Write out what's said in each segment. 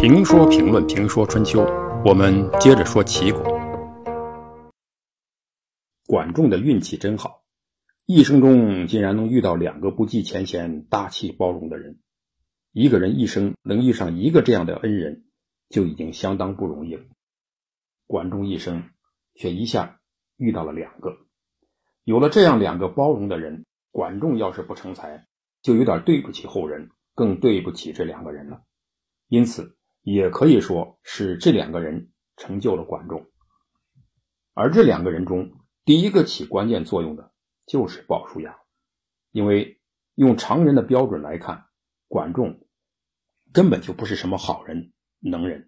评说评论评说春秋，我们接着说齐国。管仲的运气真好，一生中竟然能遇到两个不计前嫌、大气包容的人。一个人一生能遇上一个这样的恩人，就已经相当不容易了。管仲一生却一下遇到了两个，有了这样两个包容的人，管仲要是不成才，就有点对不起后人，更对不起这两个人了。因此。也可以说是这两个人成就了管仲，而这两个人中，第一个起关键作用的就是鲍叔牙，因为用常人的标准来看，管仲根本就不是什么好人、能人。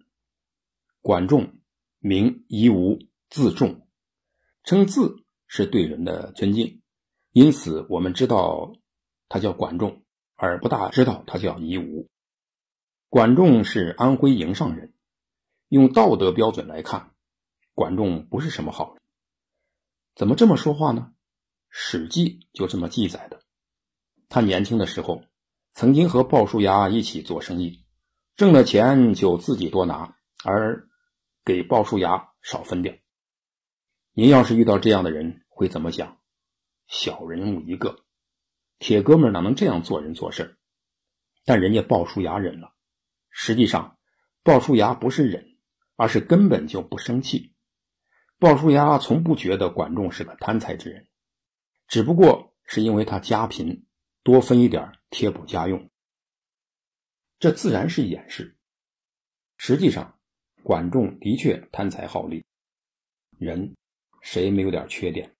管仲名夷吾，字仲，称字是对人的尊敬，因此我们知道他叫管仲，而不大知道他叫夷吾。管仲是安徽营上人，用道德标准来看，管仲不是什么好人。怎么这么说话呢？《史记》就这么记载的。他年轻的时候，曾经和鲍叔牙一起做生意，挣了钱就自己多拿，而给鲍叔牙少分掉。您要是遇到这样的人，会怎么想？小人物一个，铁哥们哪能这样做人做事？但人家鲍叔牙忍了。实际上，鲍叔牙不是忍，而是根本就不生气。鲍叔牙从不觉得管仲是个贪财之人，只不过是因为他家贫，多分一点贴补家用。这自然是掩饰。实际上，管仲的确贪财好利。人谁没有点缺点？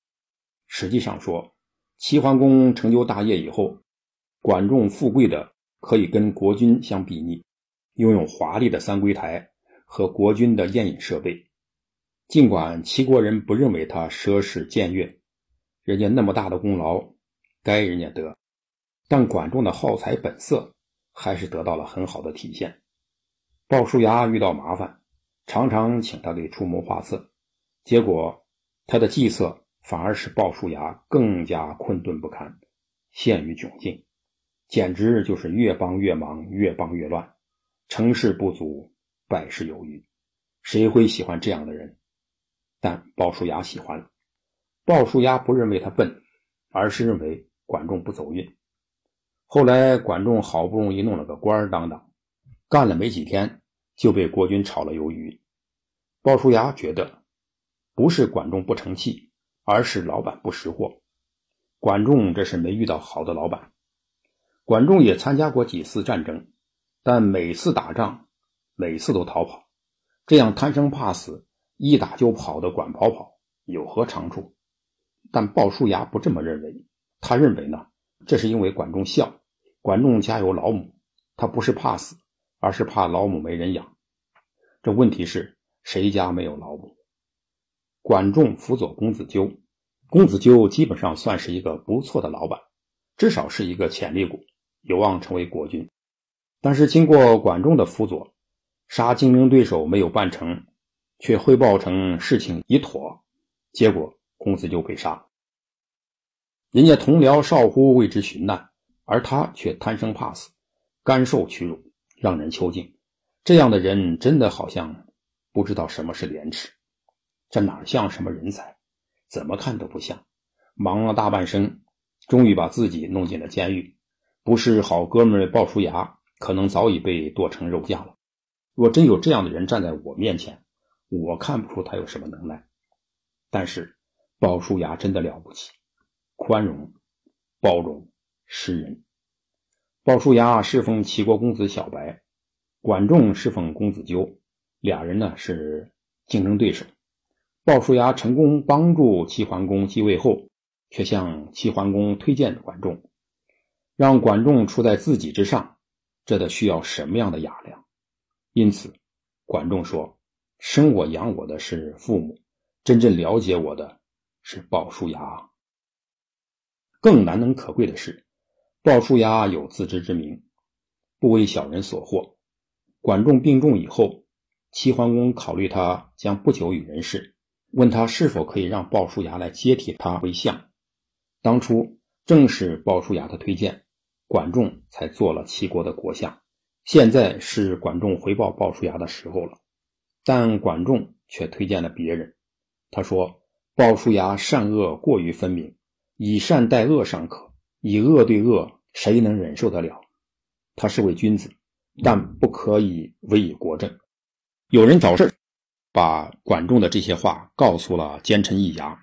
实际上说，齐桓公成就大业以后，管仲富贵的可以跟国君相比拟。拥有华丽的三龟台和国君的宴饮设备，尽管齐国人不认为他奢侈僭越，人家那么大的功劳该人家得，但管仲的好财本色还是得到了很好的体现。鲍叔牙遇到麻烦，常常请他给出谋划策，结果他的计策反而使鲍叔牙更加困顿不堪，陷于窘境，简直就是越帮越忙，越帮越乱。成事不足，败事有余，谁会喜欢这样的人？但鲍叔牙喜欢。鲍叔牙不认为他笨，而是认为管仲不走运。后来管仲好不容易弄了个官当当，干了没几天就被国君炒了鱿鱼。鲍叔牙觉得不是管仲不成器，而是老板不识货。管仲这是没遇到好的老板。管仲也参加过几次战争。但每次打仗，每次都逃跑，这样贪生怕死、一打就跑的管跑跑有何长处？但鲍叔牙不这么认为，他认为呢，这是因为管仲孝，管仲家有老母，他不是怕死，而是怕老母没人养。这问题是谁家没有老母？管仲辅佐公子纠，公子纠基本上算是一个不错的老板，至少是一个潜力股，有望成为国君。但是经过管仲的辅佐，杀竞争对手没有办成，却汇报成事情已妥，结果公子纠被杀。人家同僚少乎为之寻难，而他却贪生怕死，甘受屈辱，让人求敬。这样的人真的好像不知道什么是廉耻，这哪像什么人才？怎么看都不像。忙了大半生，终于把自己弄进了监狱，不是好哥们鲍叔牙。可能早已被剁成肉酱了。若真有这样的人站在我面前，我看不出他有什么能耐。但是鲍叔牙真的了不起，宽容、包容、识人。鲍叔牙侍奉齐国公子小白，管仲侍奉公子纠，俩人呢是竞争对手。鲍叔牙成功帮助齐桓公继位后，却向齐桓公推荐管仲，让管仲处在自己之上。这得需要什么样的雅量？因此，管仲说：“生我养我的是父母，真正了解我的是鲍叔牙。”更难能可贵的是，鲍叔牙有自知之明，不为小人所惑。管仲病重以后，齐桓公考虑他将不久于人世，问他是否可以让鲍叔牙来接替他为相。当初正是鲍叔牙的推荐。管仲才做了齐国的国相，现在是管仲回报鲍叔牙的时候了，但管仲却推荐了别人。他说：“鲍叔牙善恶过于分明，以善待恶尚可，以恶对恶，谁能忍受得了？他是位君子，但不可以委以国政。”有人找事把管仲的这些话告诉了奸臣易牙。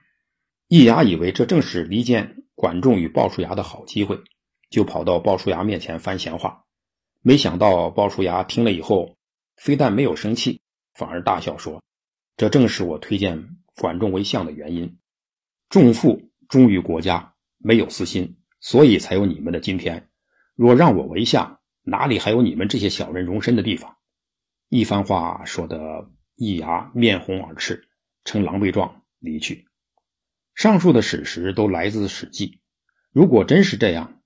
易牙以为这正是离间管仲与鲍叔牙的好机会，就跑到鲍叔牙面前翻闲话。没想到鲍叔牙听了以后，非但没有生气，反而大笑说：“这正是我推荐管仲为相的原因。仲父忠于国家，没有私心，所以才有你们的今天。若让我为相，哪里还有你们这些小人容身的地方？”一番话说得易牙面红耳赤，呈狼狈状离去。上述的史实都来自《史记》，如果真是这样。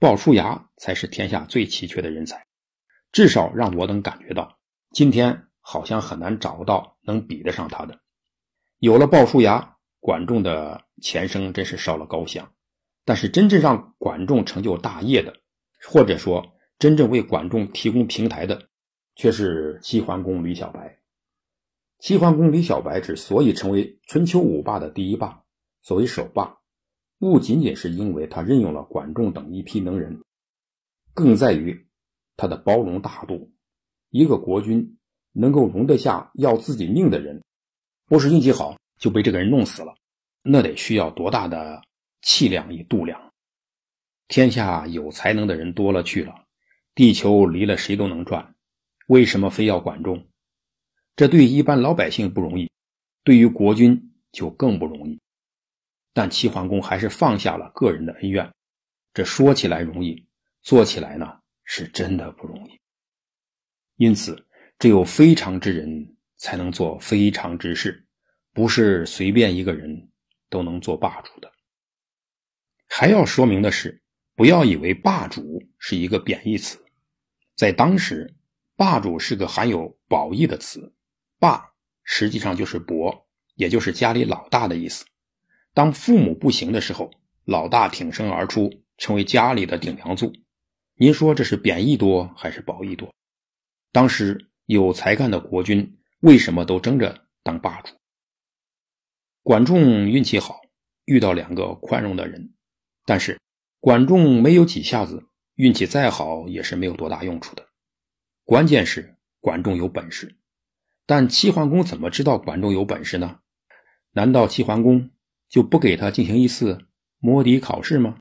鲍叔牙才是天下最奇缺的人才，至少让我等感觉到，今天好像很难找到能比得上他的。有了鲍叔牙，管仲的前生真是烧了高香。但是真正让管仲成就大业的，或者说真正为管仲提供平台的，却是齐桓公李小白。齐桓公李小白之所以成为春秋五霸的第一霸，所谓首霸。不仅仅是因为他任用了管仲等一批能人，更在于他的包容大度。一个国君能够容得下要自己命的人，不是运气好就被这个人弄死了，那得需要多大的气量与度量？天下有才能的人多了去了，地球离了谁都能转，为什么非要管仲？这对一般老百姓不容易，对于国君就更不容易。但齐桓公还是放下了个人的恩怨，这说起来容易，做起来呢是真的不容易。因此，只有非常之人才能做非常之事，不是随便一个人都能做霸主的。还要说明的是，不要以为霸主是一个贬义词，在当时，霸主是个含有褒义的词，霸实际上就是伯，也就是家里老大的意思。当父母不行的时候，老大挺身而出，成为家里的顶梁柱。您说这是贬义多还是褒义多？当时有才干的国君为什么都争着当霸主？管仲运气好，遇到两个宽容的人。但是管仲没有几下子，运气再好也是没有多大用处的。关键是管仲有本事。但齐桓公怎么知道管仲有本事呢？难道齐桓公？就不给他进行一次摸底考试吗？